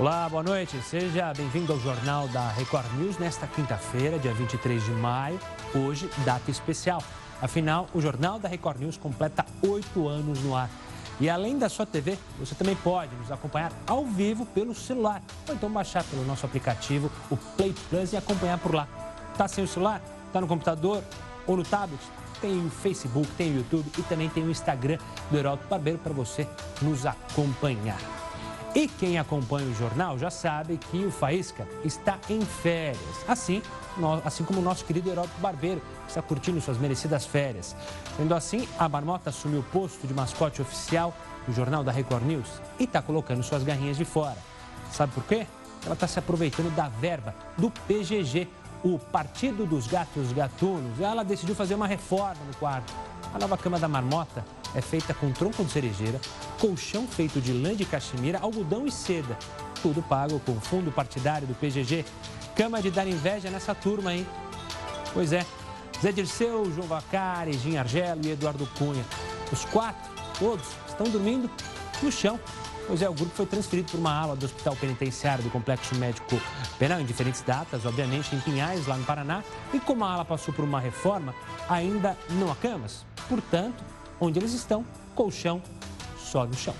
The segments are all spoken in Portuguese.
Olá, boa noite. Seja bem-vindo ao Jornal da Record News nesta quinta-feira, dia 23 de maio. Hoje, data especial. Afinal, o Jornal da Record News completa oito anos no ar. E além da sua TV, você também pode nos acompanhar ao vivo pelo celular. Ou então baixar pelo nosso aplicativo, o Play Plus, e acompanhar por lá. Tá sem o celular? Tá no computador ou no tablet? Tem o Facebook, tem o YouTube e também tem o Instagram do Heraldo Barbeiro para você nos acompanhar. E quem acompanha o jornal já sabe que o Faísca está em férias. Assim, assim como o nosso querido Heródoto Barbeiro, que está curtindo suas merecidas férias. Sendo assim, a Marmota assumiu o posto de mascote oficial do jornal da Record News e está colocando suas garrinhas de fora. Sabe por quê? Ela está se aproveitando da verba do PGG, o Partido dos Gatos Gatunos. Ela decidiu fazer uma reforma no quarto. A nova cama da Marmota é feita com tronco de cerejeira, colchão feito de lã de caxemira, algodão e seda. Tudo pago com fundo partidário do PGG. Cama de dar inveja nessa turma, hein? Pois é, Zé Dirceu, João Vacari, Gin Argelo e Eduardo Cunha. Os quatro, todos, estão dormindo no chão. Pois é, o grupo foi transferido por uma ala do Hospital Penitenciário do Complexo Médico Penal em diferentes datas, obviamente em Pinhais, lá no Paraná. E como a ala passou por uma reforma, ainda não há camas. Portanto, Onde eles estão, colchão só no chão.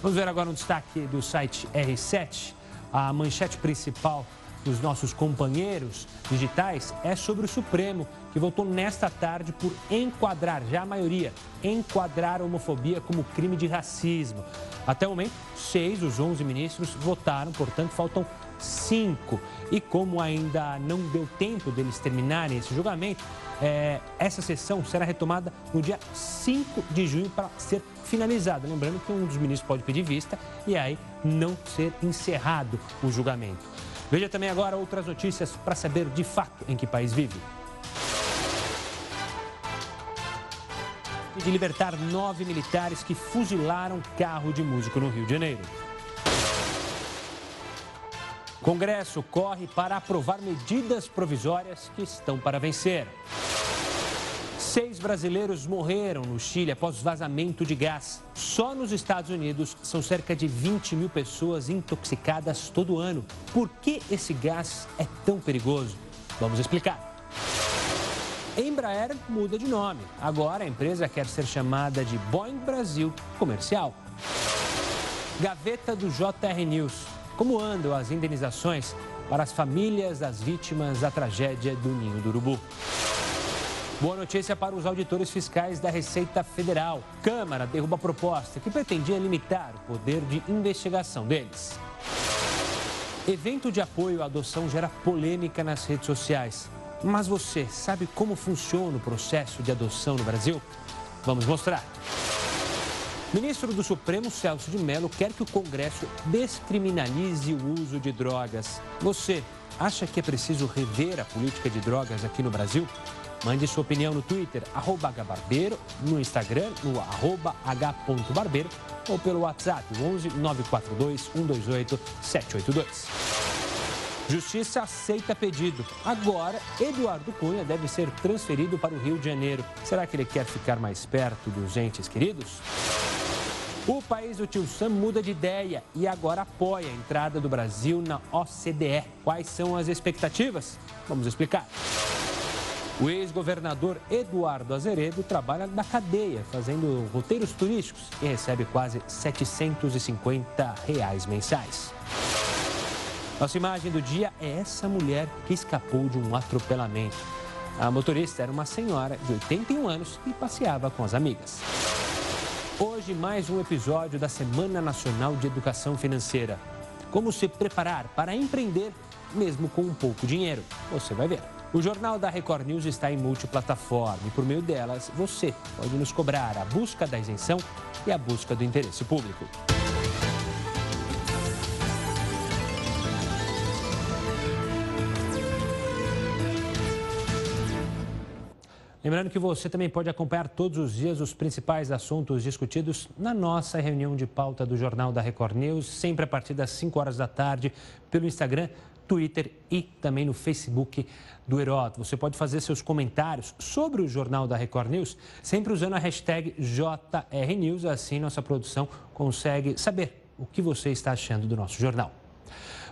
Vamos ver agora um destaque do site R7. A manchete principal dos nossos companheiros digitais é sobre o Supremo, que votou nesta tarde por enquadrar, já a maioria, enquadrar a homofobia como crime de racismo. Até o momento, seis dos onze ministros votaram, portanto, faltam cinco. E como ainda não deu tempo deles terminarem esse julgamento, é, essa sessão será retomada no dia 5 de junho para ser finalizada. Lembrando que um dos ministros pode pedir vista e aí não ser encerrado o julgamento. Veja também agora outras notícias para saber de fato em que país vive. De libertar nove militares que fuzilaram carro de músico no Rio de Janeiro. Congresso corre para aprovar medidas provisórias que estão para vencer. Seis brasileiros morreram no Chile após vazamento de gás. Só nos Estados Unidos são cerca de 20 mil pessoas intoxicadas todo ano. Por que esse gás é tão perigoso? Vamos explicar. Embraer muda de nome. Agora a empresa quer ser chamada de Boeing Brasil Comercial. Gaveta do JR News. Como andam as indenizações para as famílias das vítimas da tragédia do Ninho do Urubu? Boa notícia para os auditores fiscais da Receita Federal. Câmara derruba a proposta que pretendia limitar o poder de investigação deles. Evento de apoio à adoção gera polêmica nas redes sociais. Mas você sabe como funciona o processo de adoção no Brasil? Vamos mostrar. Ministro do Supremo Celso de Mello quer que o Congresso descriminalize o uso de drogas. Você acha que é preciso rever a política de drogas aqui no Brasil? Mande sua opinião no Twitter, arroba hbarbeiro, no Instagram, no arroba h.barbeiro ou pelo WhatsApp, 11 942 128 782. Justiça aceita pedido. Agora, Eduardo Cunha deve ser transferido para o Rio de Janeiro. Será que ele quer ficar mais perto dos entes queridos? O país do tio Sam muda de ideia e agora apoia a entrada do Brasil na OCDE. Quais são as expectativas? Vamos explicar. O ex-governador Eduardo Azeredo trabalha na cadeia, fazendo roteiros turísticos e recebe quase 750 reais mensais. Nossa imagem do dia é essa mulher que escapou de um atropelamento. A motorista era uma senhora de 81 anos e passeava com as amigas. Hoje, mais um episódio da Semana Nacional de Educação Financeira. Como se preparar para empreender, mesmo com um pouco dinheiro. Você vai ver. O Jornal da Record News está em multiplataforma e, por meio delas, você pode nos cobrar a busca da isenção e a busca do interesse público. Lembrando que você também pode acompanhar todos os dias os principais assuntos discutidos na nossa reunião de pauta do Jornal da Record News, sempre a partir das 5 horas da tarde, pelo Instagram, Twitter e também no Facebook do Heródoto. Você pode fazer seus comentários sobre o Jornal da Record News, sempre usando a hashtag JRNews, assim nossa produção consegue saber o que você está achando do nosso jornal.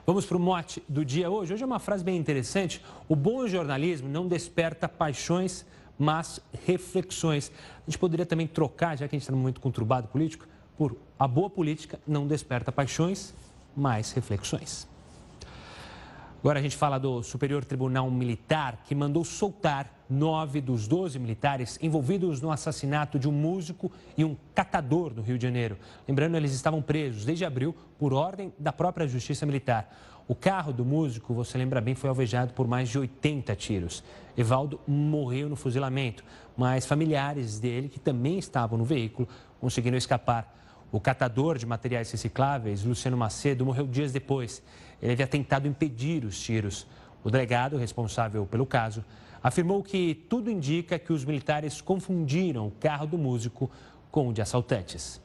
Vamos para o mote do dia hoje. Hoje é uma frase bem interessante. O bom jornalismo não desperta paixões, mas reflexões. A gente poderia também trocar, já que a gente está num momento conturbado político, por a boa política não desperta paixões, mas reflexões. Agora a gente fala do Superior Tribunal Militar, que mandou soltar nove dos doze militares envolvidos no assassinato de um músico e um catador no Rio de Janeiro. Lembrando, eles estavam presos desde abril por ordem da própria Justiça Militar. O carro do músico, você lembra bem, foi alvejado por mais de 80 tiros. Evaldo morreu no fuzilamento, mas familiares dele, que também estavam no veículo, conseguiram escapar. O catador de materiais recicláveis, Luciano Macedo, morreu dias depois. Ele havia tentado impedir os tiros. O delegado responsável pelo caso afirmou que tudo indica que os militares confundiram o carro do músico com o de assaltantes.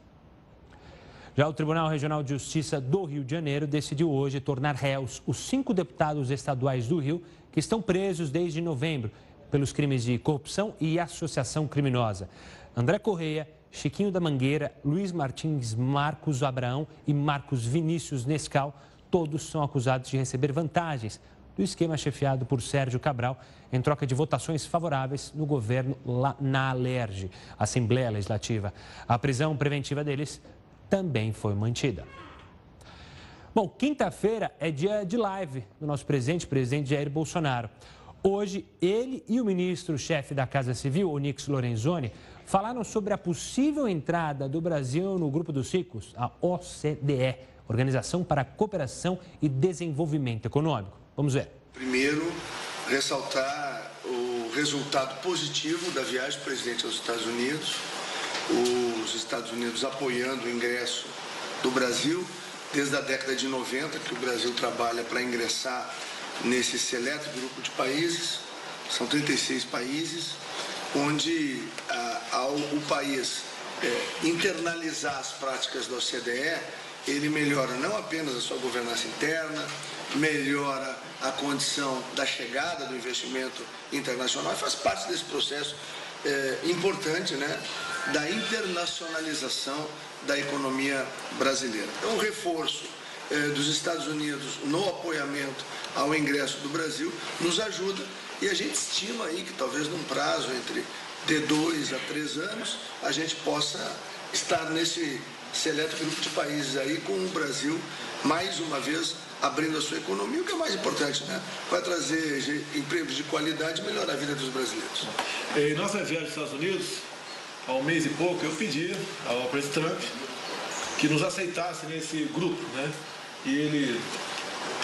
Já o Tribunal Regional de Justiça do Rio de Janeiro decidiu hoje tornar réus os cinco deputados estaduais do Rio que estão presos desde novembro pelos crimes de corrupção e associação criminosa. André Correia, Chiquinho da Mangueira, Luiz Martins, Marcos Abraão e Marcos Vinícius Nescal todos são acusados de receber vantagens do esquema chefiado por Sérgio Cabral em troca de votações favoráveis no governo na Alerj, Assembleia Legislativa. A prisão preventiva deles também foi mantida. Bom, quinta-feira é dia de live do nosso presidente, presidente Jair Bolsonaro. Hoje, ele e o ministro-chefe da Casa Civil, Onix Lorenzoni, falaram sobre a possível entrada do Brasil no Grupo dos Ricos, a OCDE, Organização para a Cooperação e Desenvolvimento Econômico. Vamos ver. Primeiro, ressaltar o resultado positivo da viagem do presidente aos Estados Unidos, os Estados Unidos apoiando o ingresso do Brasil desde a década de 90, que o Brasil trabalha para ingressar nesse seleto grupo de países, são 36 países, onde ah, ao o país é, internalizar as práticas da OCDE, ele melhora não apenas a sua governança interna, melhora a condição da chegada do investimento internacional e faz parte desse processo é, importante né, da internacionalização da economia brasileira. Então, o reforço é, dos Estados Unidos no apoiamento ao ingresso do Brasil nos ajuda e a gente estima aí que talvez num prazo entre de dois a três anos a gente possa estar nesse seleto grupo de países aí com o Brasil mais uma vez abrindo a sua economia, o que é mais importante, né? Vai trazer empregos de qualidade e melhorar a vida dos brasileiros. Em nossa viagem aos Estados Unidos, há um mês e pouco, eu pedi ao presidente Trump que nos aceitasse nesse grupo, né? E ele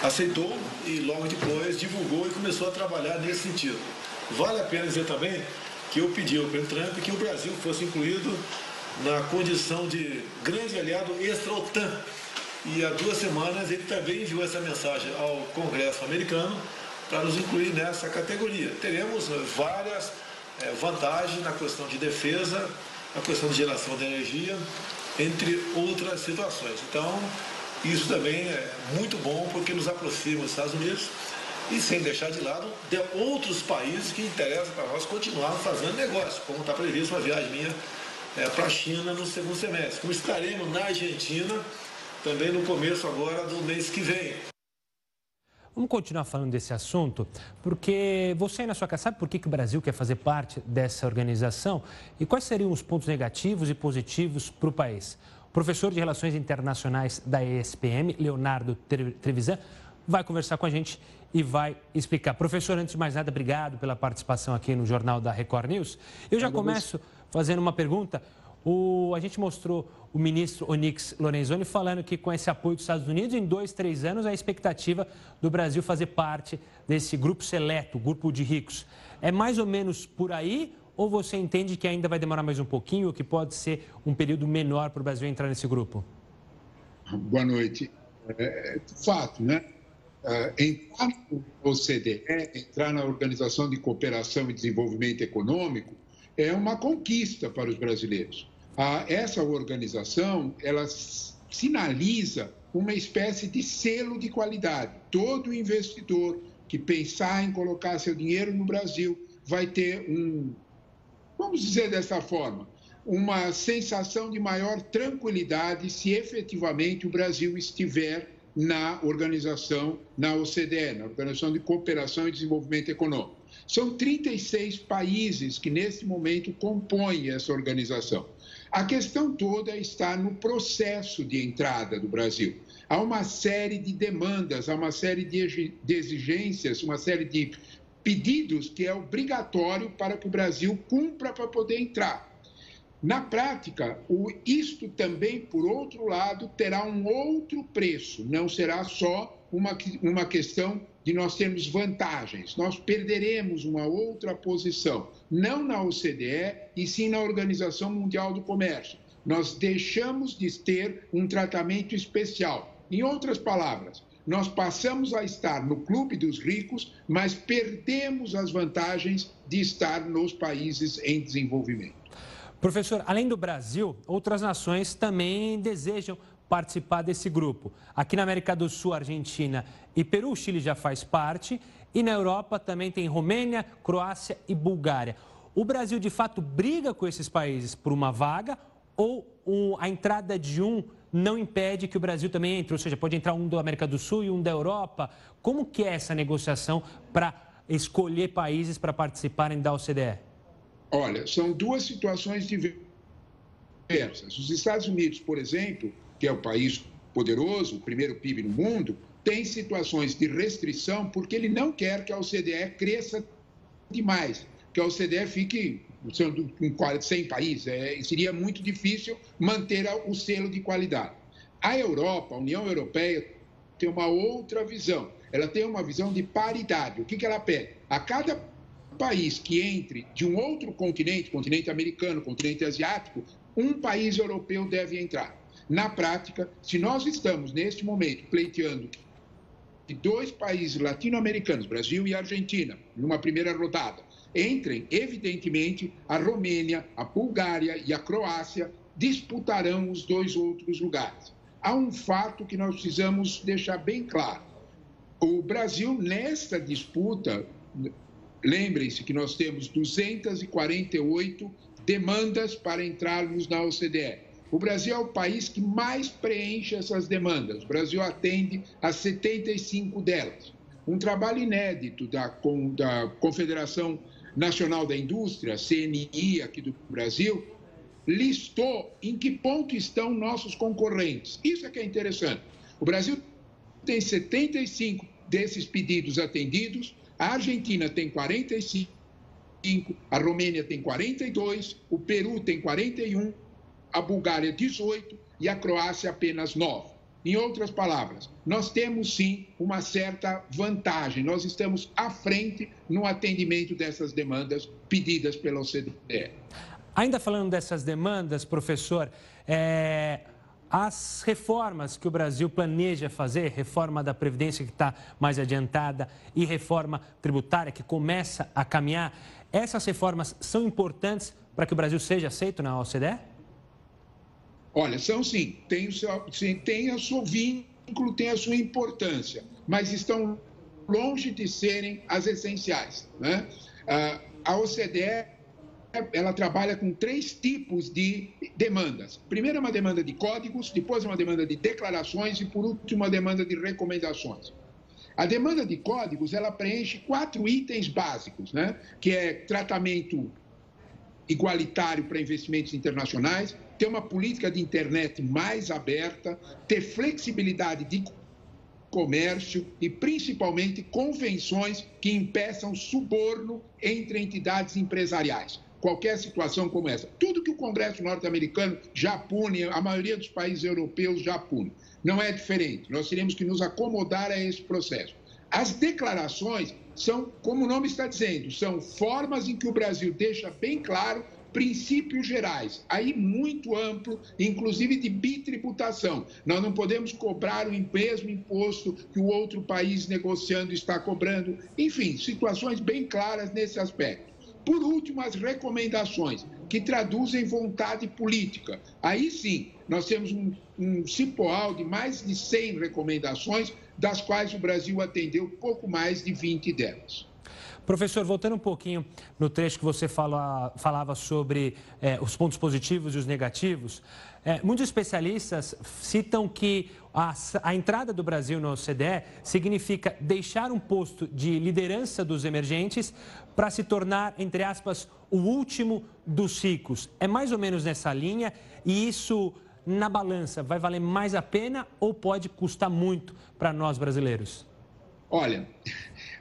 aceitou e logo depois divulgou e começou a trabalhar nesse sentido. Vale a pena dizer também que eu pedi ao presidente Trump que o Brasil fosse incluído na condição de grande aliado extra-OTAN. E há duas semanas ele também enviou essa mensagem ao Congresso americano para nos incluir nessa categoria. Teremos várias é, vantagens na questão de defesa, na questão de geração de energia, entre outras situações. Então, isso também é muito bom porque nos aproxima dos Estados Unidos e sem deixar de lado de outros países que interessam para nós continuarmos fazendo negócio, como está previsto uma viagem minha é, para a China no segundo semestre. Como estaremos na Argentina também no começo agora do mês que vem. Vamos continuar falando desse assunto, porque você aí na sua casa sabe por que, que o Brasil quer fazer parte dessa organização e quais seriam os pontos negativos e positivos para o país? O professor de Relações Internacionais da ESPM, Leonardo Trevisan, vai conversar com a gente e vai explicar. Professor, antes de mais nada, obrigado pela participação aqui no Jornal da Record News. Eu já começo fazendo uma pergunta. O, a gente mostrou o ministro Onix Lorenzoni falando que com esse apoio dos Estados Unidos, em dois, três anos, a expectativa do Brasil fazer parte desse grupo seleto, grupo de ricos. É mais ou menos por aí ou você entende que ainda vai demorar mais um pouquinho, ou que pode ser um período menor para o Brasil entrar nesse grupo? Boa noite. É, é fato, né? É, enquanto o OCDE entrar na Organização de Cooperação e Desenvolvimento Econômico, é uma conquista para os brasileiros. Essa organização, ela sinaliza uma espécie de selo de qualidade. Todo investidor que pensar em colocar seu dinheiro no Brasil vai ter um, vamos dizer dessa forma, uma sensação de maior tranquilidade se efetivamente o Brasil estiver na organização, na OCDE, na Organização de Cooperação e Desenvolvimento Econômico. São 36 países que, nesse momento, compõem essa organização. A questão toda está no processo de entrada do Brasil. Há uma série de demandas, há uma série de exigências, uma série de pedidos que é obrigatório para que o Brasil cumpra para poder entrar. Na prática, o, isto também, por outro lado, terá um outro preço, não será só uma, uma questão de nós termos vantagens, nós perderemos uma outra posição, não na OCDE, e sim na Organização Mundial do Comércio. Nós deixamos de ter um tratamento especial. Em outras palavras, nós passamos a estar no clube dos ricos, mas perdemos as vantagens de estar nos países em desenvolvimento. Professor, além do Brasil, outras nações também desejam participar desse grupo. Aqui na América do Sul, Argentina e Peru, o Chile já faz parte. E na Europa também tem Romênia, Croácia e Bulgária. O Brasil, de fato, briga com esses países por uma vaga ou a entrada de um não impede que o Brasil também entre? Ou seja, pode entrar um da América do Sul e um da Europa. Como que é essa negociação para escolher países para participarem da OCDE? Olha, são duas situações diversas. Os Estados Unidos, por exemplo, que é o país poderoso, o primeiro PIB no mundo, tem situações de restrição porque ele não quer que a OCDE cresça demais, que a OCDE fique com 100 países. É, seria muito difícil manter o selo de qualidade. A Europa, a União Europeia, tem uma outra visão. Ela tem uma visão de paridade. O que, que ela pede? A cada país que entre de um outro continente, continente americano, continente asiático, um país europeu deve entrar. Na prática, se nós estamos, neste momento, pleiteando que dois países latino-americanos, Brasil e Argentina, numa primeira rodada, entrem, evidentemente, a Romênia, a Bulgária e a Croácia disputarão os dois outros lugares. Há um fato que nós precisamos deixar bem claro. O Brasil, nesta disputa, lembrem-se que nós temos 248 demandas para entrarmos na OCDE. O Brasil é o país que mais preenche essas demandas. O Brasil atende a 75 delas. Um trabalho inédito da, da Confederação Nacional da Indústria, CNI, aqui do Brasil, listou em que ponto estão nossos concorrentes. Isso é que é interessante. O Brasil tem 75 desses pedidos atendidos, a Argentina tem 45, a Romênia tem 42, o Peru tem 41 a Bulgária 18 e a Croácia apenas 9. Em outras palavras, nós temos sim uma certa vantagem, nós estamos à frente no atendimento dessas demandas pedidas pela OCDE. Ainda falando dessas demandas, professor, é, as reformas que o Brasil planeja fazer, reforma da Previdência que está mais adiantada e reforma tributária que começa a caminhar, essas reformas são importantes para que o Brasil seja aceito na OCDE? Olha, são sim, tem o seu, tem o seu vínculo, tem a sua importância, mas estão longe de serem as essenciais. Né? Ah, a OCDE ela trabalha com três tipos de demandas. Primeiro é uma demanda de códigos, depois é uma demanda de declarações e por último uma demanda de recomendações. A demanda de códigos ela preenche quatro itens básicos, né? Que é tratamento igualitário para investimentos internacionais, ter uma política de internet mais aberta, ter flexibilidade de comércio e, principalmente, convenções que impeçam suborno entre entidades empresariais. Qualquer situação como essa. Tudo que o Congresso norte-americano já pune, a maioria dos países europeus já pune. Não é diferente. Nós teremos que nos acomodar a esse processo. As declarações são, como o nome está dizendo, são formas em que o Brasil deixa bem claro princípios gerais, aí muito amplo, inclusive de bitributação. Nós não podemos cobrar o mesmo imposto que o outro país negociando está cobrando. Enfim, situações bem claras nesse aspecto. Por último, as recomendações, que traduzem vontade política. Aí sim, nós temos um, um cipoal de mais de 100 recomendações, das quais o Brasil atendeu pouco mais de 20 delas. Professor, voltando um pouquinho no trecho que você fala, falava sobre é, os pontos positivos e os negativos, é, muitos especialistas citam que a, a, entrada do Brasil no OCDE significa deixar um posto de liderança dos emergentes para se tornar, entre aspas, o último dos ricos. É mais ou menos nessa linha e isso, na balança, vai valer mais a pena ou pode custar muito para nós brasileiros? Olha,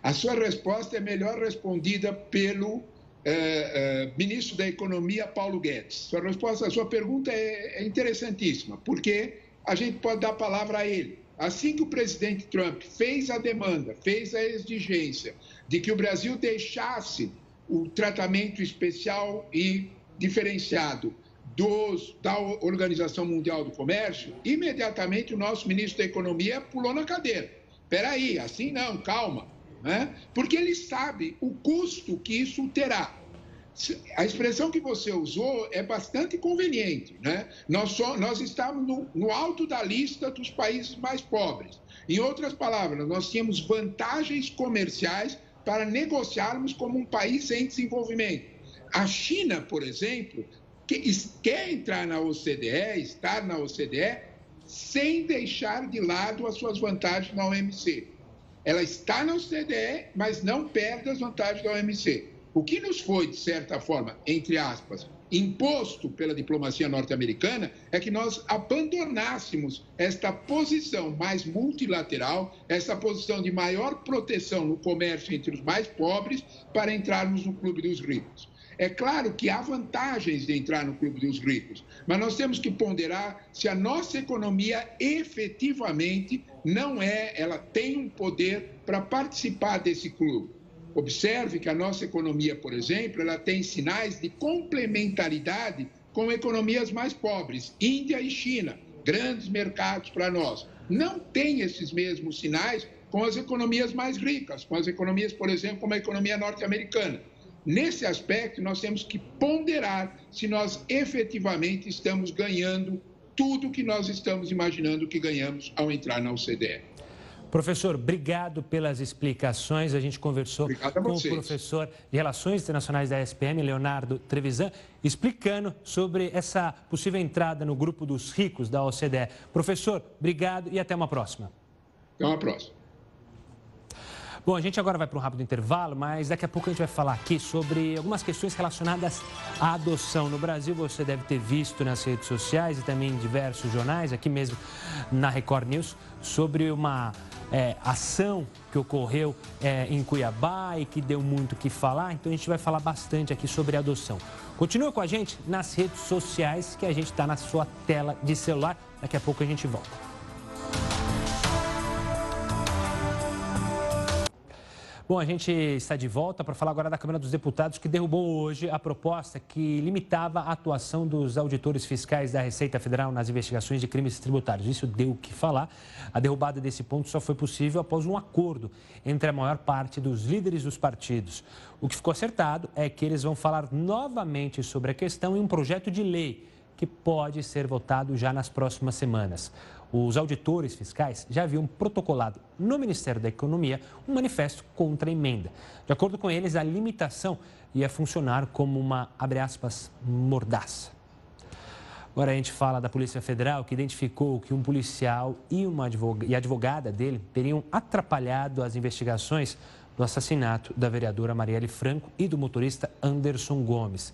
a sua resposta é melhor respondida pelo eh, eh, ministro da Economia, Paulo Guedes. Sua resposta, a sua pergunta é, é interessantíssima, porque a gente pode dar a palavra a ele. Assim que o presidente Trump fez a demanda, fez a exigência de que o Brasil deixasse o tratamento especial e diferenciado dos, da Organização Mundial do Comércio, imediatamente o nosso ministro da Economia pulou na cadeira. Espera aí, assim não, calma. Né? Porque ele sabe o custo que isso terá. A expressão que você usou é bastante conveniente. Né? Nós, só, nós estamos no, no alto da lista dos países mais pobres. Em outras palavras, nós tínhamos vantagens comerciais para negociarmos como um país em desenvolvimento. A China, por exemplo, que quer entrar na OCDE, estar na OCDE, sem deixar de lado as suas vantagens na OMC. Ela está na OCDE, mas não perde as vantagens da OMC. O que nos foi, de certa forma, entre aspas, imposto pela diplomacia norte-americana é que nós abandonássemos esta posição mais multilateral, essa posição de maior proteção no comércio entre os mais pobres, para entrarmos no clube dos ricos. É claro que há vantagens de entrar no clube dos ricos, mas nós temos que ponderar se a nossa economia efetivamente não é, ela tem um poder para participar desse clube. Observe que a nossa economia, por exemplo, ela tem sinais de complementaridade com economias mais pobres, Índia e China, grandes mercados para nós. Não tem esses mesmos sinais com as economias mais ricas, com as economias, por exemplo, como a economia norte-americana. Nesse aspecto, nós temos que ponderar se nós efetivamente estamos ganhando tudo que nós estamos imaginando que ganhamos ao entrar na OCDE. Professor, obrigado pelas explicações. A gente conversou com o professor de Relações Internacionais da SPM, Leonardo Trevisan, explicando sobre essa possível entrada no grupo dos ricos da OCDE. Professor, obrigado e até uma próxima. Até uma próxima. Bom, a gente agora vai para um rápido intervalo, mas daqui a pouco a gente vai falar aqui sobre algumas questões relacionadas à adoção. No Brasil, você deve ter visto nas redes sociais e também em diversos jornais, aqui mesmo na Record News, sobre uma é, ação que ocorreu é, em Cuiabá e que deu muito o que falar. Então a gente vai falar bastante aqui sobre adoção. Continua com a gente nas redes sociais que a gente está na sua tela de celular. Daqui a pouco a gente volta. Bom, a gente está de volta para falar agora da Câmara dos Deputados, que derrubou hoje a proposta que limitava a atuação dos auditores fiscais da Receita Federal nas investigações de crimes tributários. Isso deu o que falar. A derrubada desse ponto só foi possível após um acordo entre a maior parte dos líderes dos partidos. O que ficou acertado é que eles vão falar novamente sobre a questão em um projeto de lei que pode ser votado já nas próximas semanas os auditores fiscais já haviam protocolado no Ministério da Economia um manifesto contra a emenda. De acordo com eles, a limitação ia funcionar como uma, abre aspas, mordaça. Agora a gente fala da Polícia Federal, que identificou que um policial e, uma e a advogada dele teriam atrapalhado as investigações do assassinato da vereadora Marielle Franco e do motorista Anderson Gomes.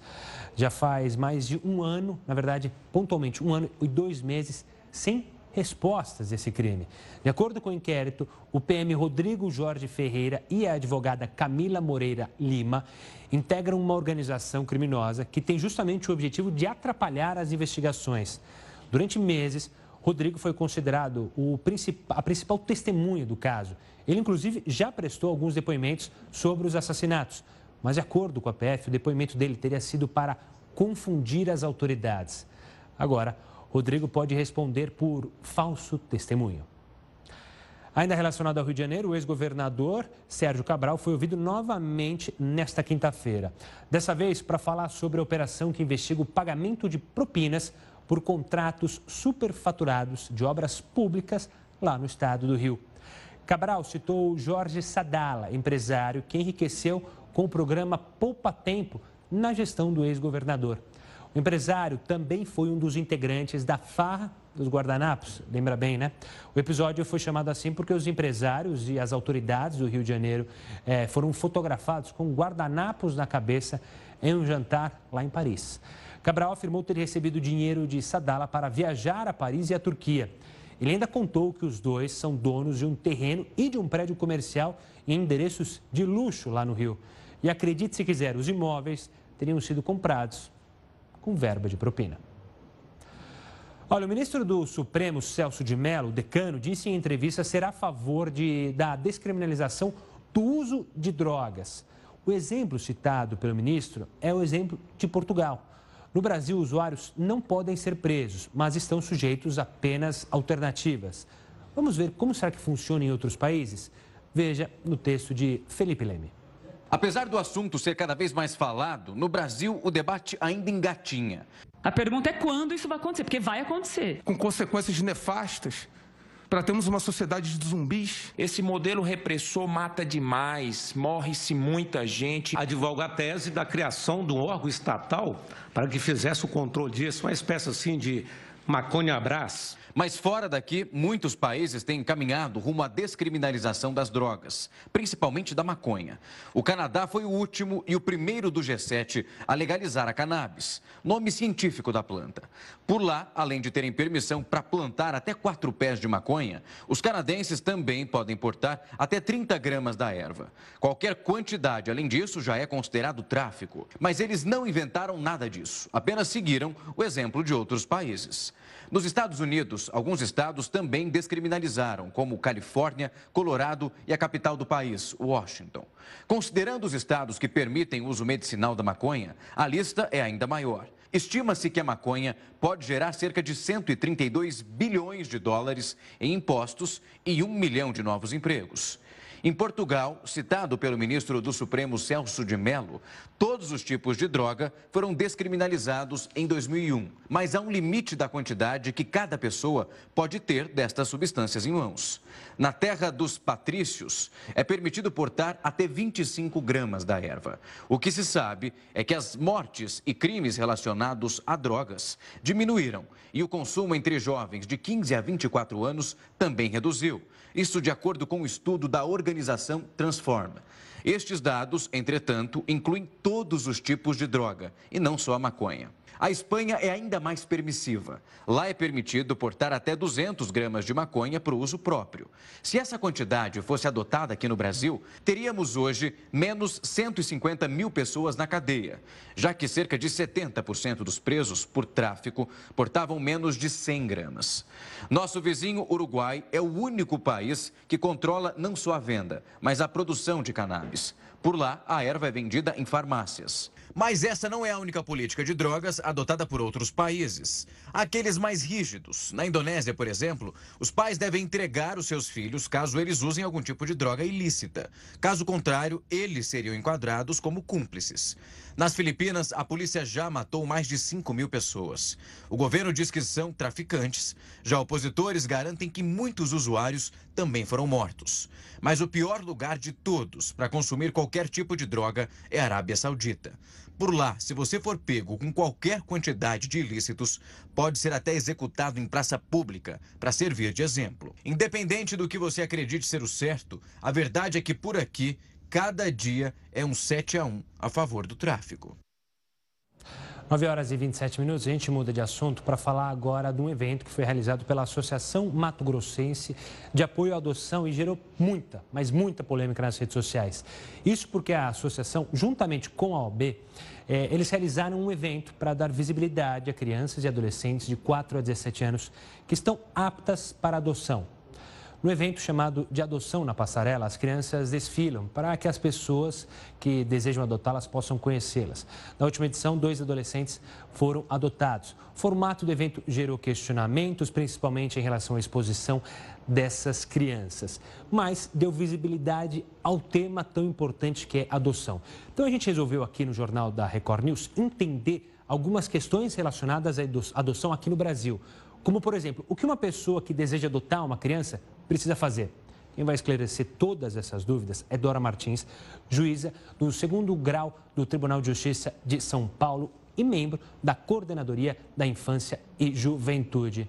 Já faz mais de um ano, na verdade, pontualmente um ano e dois meses, sem respostas a esse crime. De acordo com o inquérito, o PM Rodrigo Jorge Ferreira e a advogada Camila Moreira Lima integram uma organização criminosa que tem justamente o objetivo de atrapalhar as investigações. Durante meses, Rodrigo foi considerado principal, a principal testemunha do caso. Ele, inclusive, já prestou alguns depoimentos sobre os assassinatos. Mas, de acordo com a PF, o depoimento dele teria sido para confundir as autoridades. Agora, Rodrigo pode responder por falso testemunho. Ainda relacionado ao Rio de Janeiro, o ex-governador Sérgio Cabral foi ouvido novamente nesta quinta-feira. Dessa vez para falar sobre a operação que investiga o pagamento de propinas por contratos superfaturados de obras públicas lá no estado do Rio. Cabral citou Jorge Sadala, empresário que enriqueceu com o programa Poupa Tempo na gestão do ex-governador. O empresário também foi um dos integrantes da farra dos guardanapos, lembra bem, né? O episódio foi chamado assim porque os empresários e as autoridades do Rio de Janeiro eh, foram fotografados com guardanapos na cabeça em um jantar lá em Paris. Cabral afirmou ter recebido dinheiro de Sadala para viajar a Paris e a Turquia. Ele ainda contou que os dois são donos de um terreno e de um prédio comercial em endereços de luxo lá no Rio. E acredite se quiser, os imóveis teriam sido comprados com verba de propina. Olha, o ministro do Supremo, Celso de Mello, decano, disse em entrevista ser a favor de, da descriminalização do uso de drogas. O exemplo citado pelo ministro é o exemplo de Portugal. No Brasil, usuários não podem ser presos, mas estão sujeitos a penas alternativas. Vamos ver como será que funciona em outros países? Veja no texto de Felipe Leme. Apesar do assunto ser cada vez mais falado, no Brasil o debate ainda engatinha. A pergunta é quando isso vai acontecer, porque vai acontecer. Com consequências nefastas para termos uma sociedade de zumbis. Esse modelo repressor mata demais, morre-se muita gente. Advoga a tese da criação de um órgão estatal para que fizesse o controle disso, uma espécie assim de maconha abraço. Mas fora daqui, muitos países têm caminhado rumo à descriminalização das drogas, principalmente da maconha. O Canadá foi o último e o primeiro do G7 a legalizar a cannabis, nome científico da planta. Por lá, além de terem permissão para plantar até quatro pés de maconha, os canadenses também podem portar até 30 gramas da erva. Qualquer quantidade além disso já é considerado tráfico. Mas eles não inventaram nada disso, apenas seguiram o exemplo de outros países. Nos Estados Unidos, alguns estados também descriminalizaram, como Califórnia, Colorado e a capital do país, Washington. Considerando os estados que permitem o uso medicinal da maconha, a lista é ainda maior. Estima-se que a maconha pode gerar cerca de 132 bilhões de dólares em impostos e um milhão de novos empregos. Em Portugal, citado pelo ministro do Supremo Celso de Mello, todos os tipos de droga foram descriminalizados em 2001, mas há um limite da quantidade que cada pessoa pode ter destas substâncias em mãos. Na terra dos patrícios, é permitido portar até 25 gramas da erva. O que se sabe é que as mortes e crimes relacionados a drogas diminuíram e o consumo entre jovens de 15 a 24 anos também reduziu. Isso de acordo com o um estudo da organização Transform. Estes dados, entretanto, incluem todos os tipos de droga e não só a maconha. A Espanha é ainda mais permissiva. Lá é permitido portar até 200 gramas de maconha para o uso próprio. Se essa quantidade fosse adotada aqui no Brasil, teríamos hoje menos 150 mil pessoas na cadeia, já que cerca de 70% dos presos por tráfico portavam menos de 100 gramas. Nosso vizinho Uruguai é o único país que controla não só a venda, mas a produção de cannabis. Por lá, a erva é vendida em farmácias. Mas essa não é a única política de drogas adotada por outros países. Aqueles mais rígidos. Na Indonésia, por exemplo, os pais devem entregar os seus filhos caso eles usem algum tipo de droga ilícita. Caso contrário, eles seriam enquadrados como cúmplices. Nas Filipinas, a polícia já matou mais de 5 mil pessoas. O governo diz que são traficantes. Já opositores garantem que muitos usuários também foram mortos. Mas o pior lugar de todos para consumir qualquer tipo de droga é a Arábia Saudita. Por lá, se você for pego com qualquer quantidade de ilícitos, pode ser até executado em praça pública para servir de exemplo. Independente do que você acredite ser o certo, a verdade é que por aqui, cada dia é um 7 a 1 a favor do tráfico. 9 horas e 27 minutos, a gente muda de assunto para falar agora de um evento que foi realizado pela Associação Mato Grossense de Apoio à Adoção e gerou muita, mas muita polêmica nas redes sociais. Isso porque a associação, juntamente com a OB, é, eles realizaram um evento para dar visibilidade a crianças e adolescentes de 4 a 17 anos que estão aptas para adoção. No evento chamado de Adoção na Passarela, as crianças desfilam para que as pessoas que desejam adotá-las possam conhecê-las. Na última edição, dois adolescentes foram adotados. O formato do evento gerou questionamentos, principalmente em relação à exposição dessas crianças, mas deu visibilidade ao tema tão importante que é adoção. Então a gente resolveu aqui no Jornal da Record News entender algumas questões relacionadas à adoção aqui no Brasil. Como, por exemplo, o que uma pessoa que deseja adotar uma criança precisa fazer? Quem vai esclarecer todas essas dúvidas é Dora Martins, juíza do segundo grau do Tribunal de Justiça de São Paulo e membro da Coordenadoria da Infância e Juventude.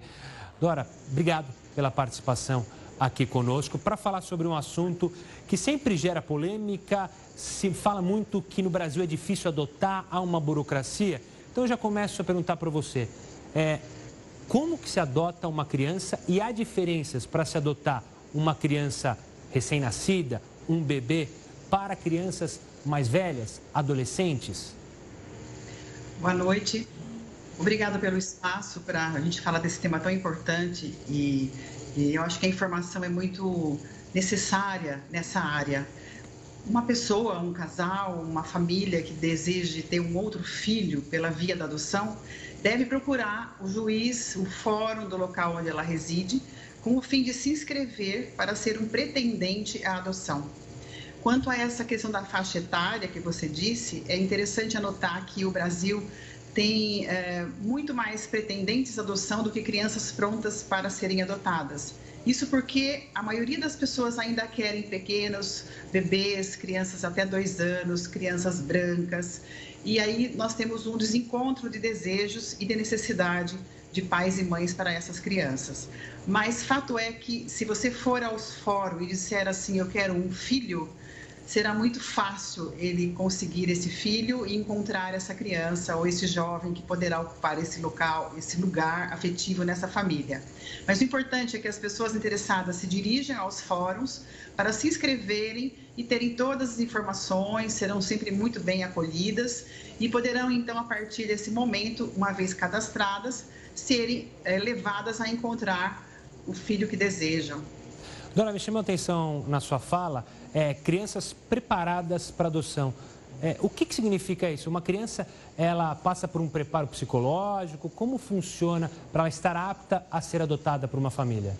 Dora, obrigado pela participação aqui conosco para falar sobre um assunto que sempre gera polêmica. Se fala muito que no Brasil é difícil adotar, há uma burocracia. Então eu já começo a perguntar para você: é, como que se adota uma criança e há diferenças para se adotar uma criança recém-nascida, um bebê, para crianças mais velhas, adolescentes? Boa noite. Obrigada pelo espaço para a gente falar desse tema tão importante e, e eu acho que a informação é muito necessária nessa área. Uma pessoa, um casal, uma família que deseje ter um outro filho pela via da adoção deve procurar o juiz, o fórum do local onde ela reside, com o fim de se inscrever para ser um pretendente à adoção. Quanto a essa questão da faixa etária que você disse, é interessante anotar que o Brasil tem é, muito mais pretendentes à adoção do que crianças prontas para serem adotadas. Isso porque a maioria das pessoas ainda querem pequenos bebês, crianças até dois anos, crianças brancas. E aí nós temos um desencontro de desejos e de necessidade de pais e mães para essas crianças. Mas fato é que se você for aos fóruns e disser assim, eu quero um filho, será muito fácil ele conseguir esse filho e encontrar essa criança ou esse jovem que poderá ocupar esse local, esse lugar afetivo nessa família. Mas o importante é que as pessoas interessadas se dirijam aos fóruns para se inscreverem e terem todas as informações, serão sempre muito bem acolhidas e poderão então a partir desse momento, uma vez cadastradas, serem é, levadas a encontrar o filho que desejam. Dona, me chamou a atenção na sua fala é, crianças preparadas para adoção. É, o que, que significa isso? Uma criança, ela passa por um preparo psicológico? Como funciona para ela estar apta a ser adotada por uma família?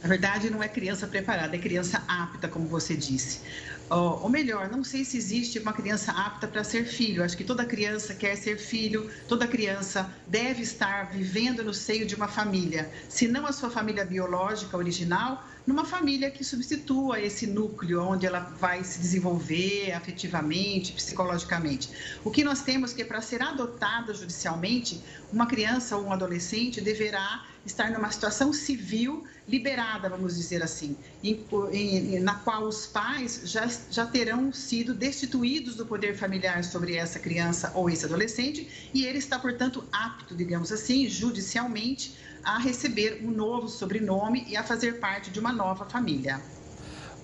Na verdade, não é criança preparada, é criança apta, como você disse. Ou melhor, não sei se existe uma criança apta para ser filho. Acho que toda criança quer ser filho, toda criança deve estar vivendo no seio de uma família. Se não a sua família biológica original, numa família que substitua esse núcleo onde ela vai se desenvolver afetivamente, psicologicamente. O que nós temos que para ser adotada judicialmente, uma criança ou um adolescente deverá estar numa situação civil liberada, vamos dizer assim, em, em, na qual os pais já, já terão sido destituídos do poder familiar sobre essa criança ou esse adolescente e ele está, portanto, apto, digamos assim, judicialmente a receber um novo sobrenome e a fazer parte de uma nova família.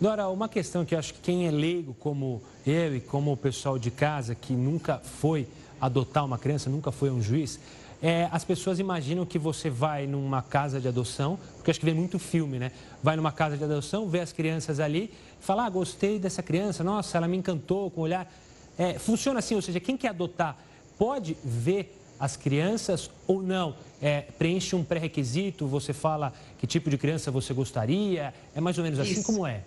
Dora, uma questão que eu acho que quem é leigo, como eu e como o pessoal de casa, que nunca foi adotar uma criança, nunca foi um juiz, é, as pessoas imaginam que você vai numa casa de adoção, porque acho que vê muito filme, né? Vai numa casa de adoção, vê as crianças ali, fala, ah, gostei dessa criança, nossa, ela me encantou com o olhar. É, funciona assim, ou seja, quem quer adotar pode ver as crianças ou não? É, preenche um pré-requisito, você fala que tipo de criança você gostaria, é mais ou menos assim Isso. como é?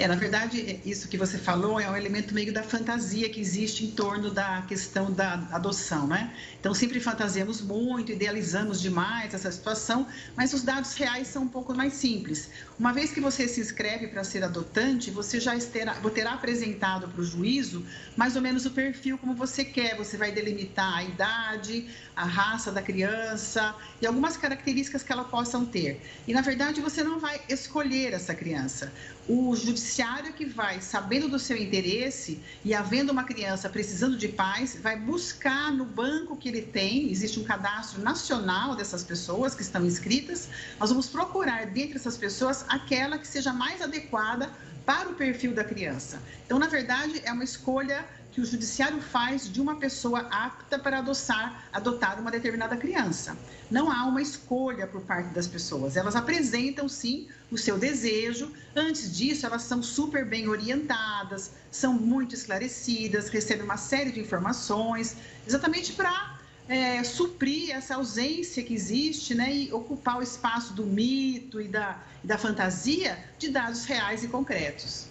É, na verdade, isso que você falou é um elemento meio da fantasia que existe em torno da questão da adoção, né? Então, sempre fantasiamos muito, idealizamos demais essa situação, mas os dados reais são um pouco mais simples. Uma vez que você se inscreve para ser adotante, você já terá, terá apresentado para o juízo mais ou menos o perfil como você quer. Você vai delimitar a idade, a raça da criança e algumas características que ela possam ter. E, na verdade, você não vai escolher essa criança o judiciário que vai, sabendo do seu interesse e havendo uma criança precisando de pais, vai buscar no banco que ele tem, existe um cadastro nacional dessas pessoas que estão inscritas, nós vamos procurar dentre essas pessoas aquela que seja mais adequada para o perfil da criança. Então, na verdade, é uma escolha que o judiciário faz de uma pessoa apta para adotar, adotar uma determinada criança. Não há uma escolha por parte das pessoas. Elas apresentam sim o seu desejo. Antes disso, elas são super bem orientadas, são muito esclarecidas, recebem uma série de informações, exatamente para é, suprir essa ausência que existe né, e ocupar o espaço do mito e da, e da fantasia de dados reais e concretos.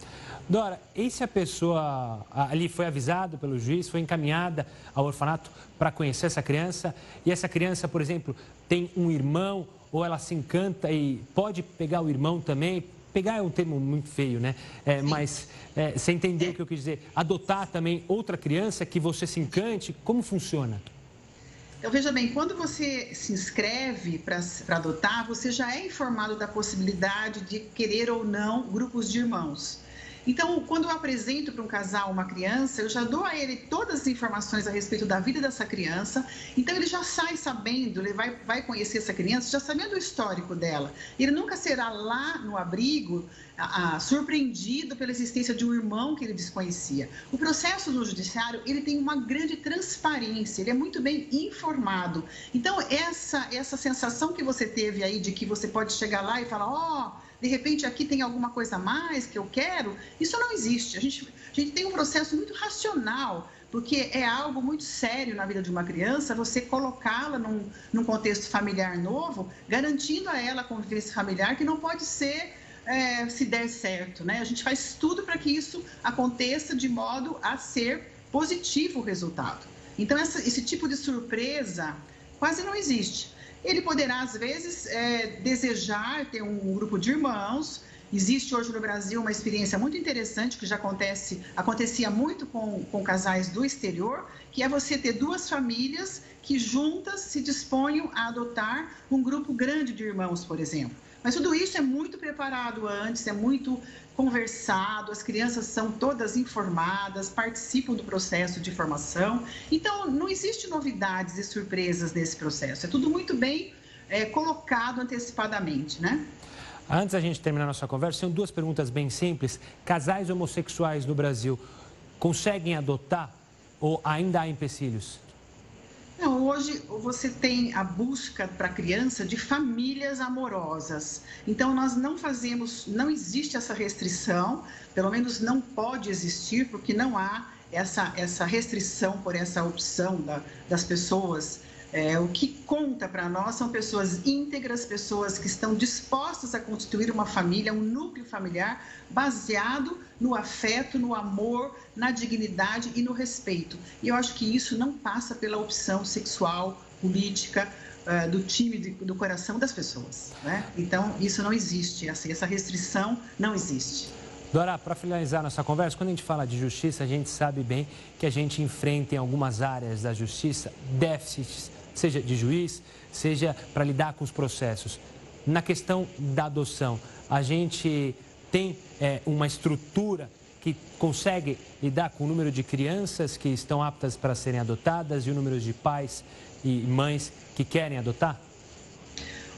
Dora, e se a pessoa ali foi avisada pelo juiz, foi encaminhada ao orfanato para conhecer essa criança e essa criança, por exemplo, tem um irmão ou ela se encanta e pode pegar o irmão também, pegar é um termo muito feio, né? É, mas é, você entendeu o que eu quis dizer? Adotar também outra criança que você se encante, como funciona? Então, veja bem, quando você se inscreve para adotar, você já é informado da possibilidade de querer ou não grupos de irmãos. Então, quando eu apresento para um casal uma criança, eu já dou a ele todas as informações a respeito da vida dessa criança. Então, ele já sai sabendo, ele vai, vai conhecer essa criança, já sabendo o histórico dela. Ele nunca será lá no abrigo a, a, surpreendido pela existência de um irmão que ele desconhecia. O processo no judiciário ele tem uma grande transparência, ele é muito bem informado. Então, essa, essa sensação que você teve aí de que você pode chegar lá e falar: ó. Oh, de repente aqui tem alguma coisa a mais que eu quero, isso não existe. A gente, a gente tem um processo muito racional, porque é algo muito sério na vida de uma criança você colocá-la num, num contexto familiar novo, garantindo a ela a convivência familiar que não pode ser é, se der certo. Né? A gente faz tudo para que isso aconteça de modo a ser positivo o resultado. Então, essa, esse tipo de surpresa quase não existe. Ele poderá, às vezes, é, desejar ter um grupo de irmãos. Existe hoje no Brasil uma experiência muito interessante que já acontece, acontecia muito com, com casais do exterior, que é você ter duas famílias que juntas se disponham a adotar um grupo grande de irmãos, por exemplo. Mas tudo isso é muito preparado antes, é muito conversado, as crianças são todas informadas, participam do processo de formação. Então, não existe novidades e surpresas nesse processo. É tudo muito bem é, colocado antecipadamente, né? Antes da gente terminar nossa conversa, são duas perguntas bem simples. Casais homossexuais no Brasil conseguem adotar ou ainda há empecilhos? Não, hoje você tem a busca para a criança de famílias amorosas. Então nós não fazemos, não existe essa restrição, pelo menos não pode existir, porque não há essa, essa restrição por essa opção da, das pessoas é, o que conta para nós são pessoas íntegras, pessoas que estão dispostas a constituir uma família, um núcleo familiar baseado no afeto, no amor, na dignidade e no respeito. E eu acho que isso não passa pela opção sexual, política, uh, do time, do coração das pessoas. Né? Então, isso não existe, assim, essa restrição não existe. Dora, para finalizar nossa conversa, quando a gente fala de justiça, a gente sabe bem que a gente enfrenta em algumas áreas da justiça déficits seja de juiz, seja para lidar com os processos. Na questão da adoção, a gente tem é, uma estrutura que consegue lidar com o número de crianças que estão aptas para serem adotadas e o número de pais e mães que querem adotar?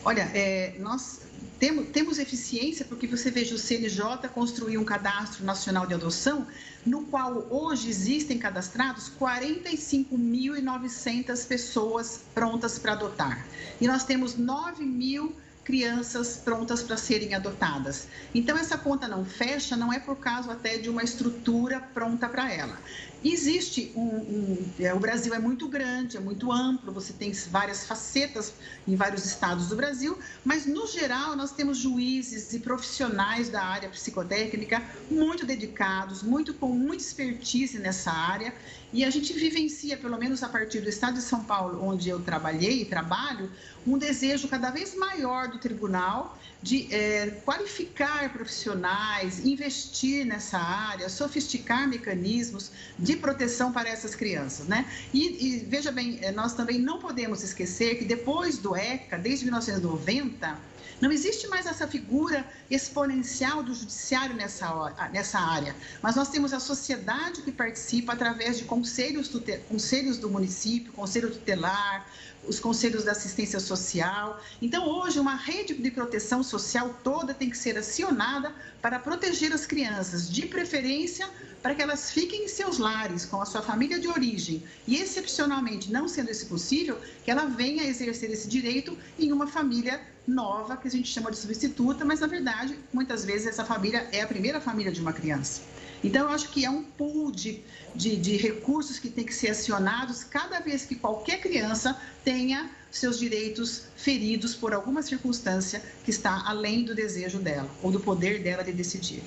Olha, é, nós temos, eficiência porque você veja o CNJ construir um cadastro nacional de adoção, no qual hoje existem cadastrados 45.900 pessoas prontas para adotar. E nós temos 9 mil crianças prontas para serem adotadas. Então, essa conta não fecha, não é por causa até de uma estrutura pronta para ela. Existe um, um é, o Brasil é muito grande, é muito amplo, você tem várias facetas em vários estados do Brasil, mas no geral nós temos juízes e profissionais da área psicotécnica muito dedicados, muito com muita expertise nessa área, e a gente vivencia, pelo menos a partir do estado de São Paulo, onde eu trabalhei e trabalho, um desejo cada vez maior do tribunal de é, qualificar profissionais, investir nessa área, sofisticar mecanismos de proteção para essas crianças, né? E, e veja bem, é, nós também não podemos esquecer que depois do ECA, desde 1990, não existe mais essa figura exponencial do judiciário nessa, nessa área, mas nós temos a sociedade que participa através de conselhos, conselhos do município, conselho tutelar, os conselhos da assistência social. Então, hoje, uma rede de proteção social toda tem que ser acionada para proteger as crianças, de preferência para que elas fiquem em seus lares, com a sua família de origem, e excepcionalmente, não sendo isso possível, que ela venha exercer esse direito em uma família nova, que a gente chama de substituta, mas na verdade, muitas vezes essa família é a primeira família de uma criança. Então, eu acho que é um pool de, de, de, recursos que tem que ser acionados cada vez que qualquer criança tenha seus direitos feridos por alguma circunstância que está além do desejo dela ou do poder dela de decidir.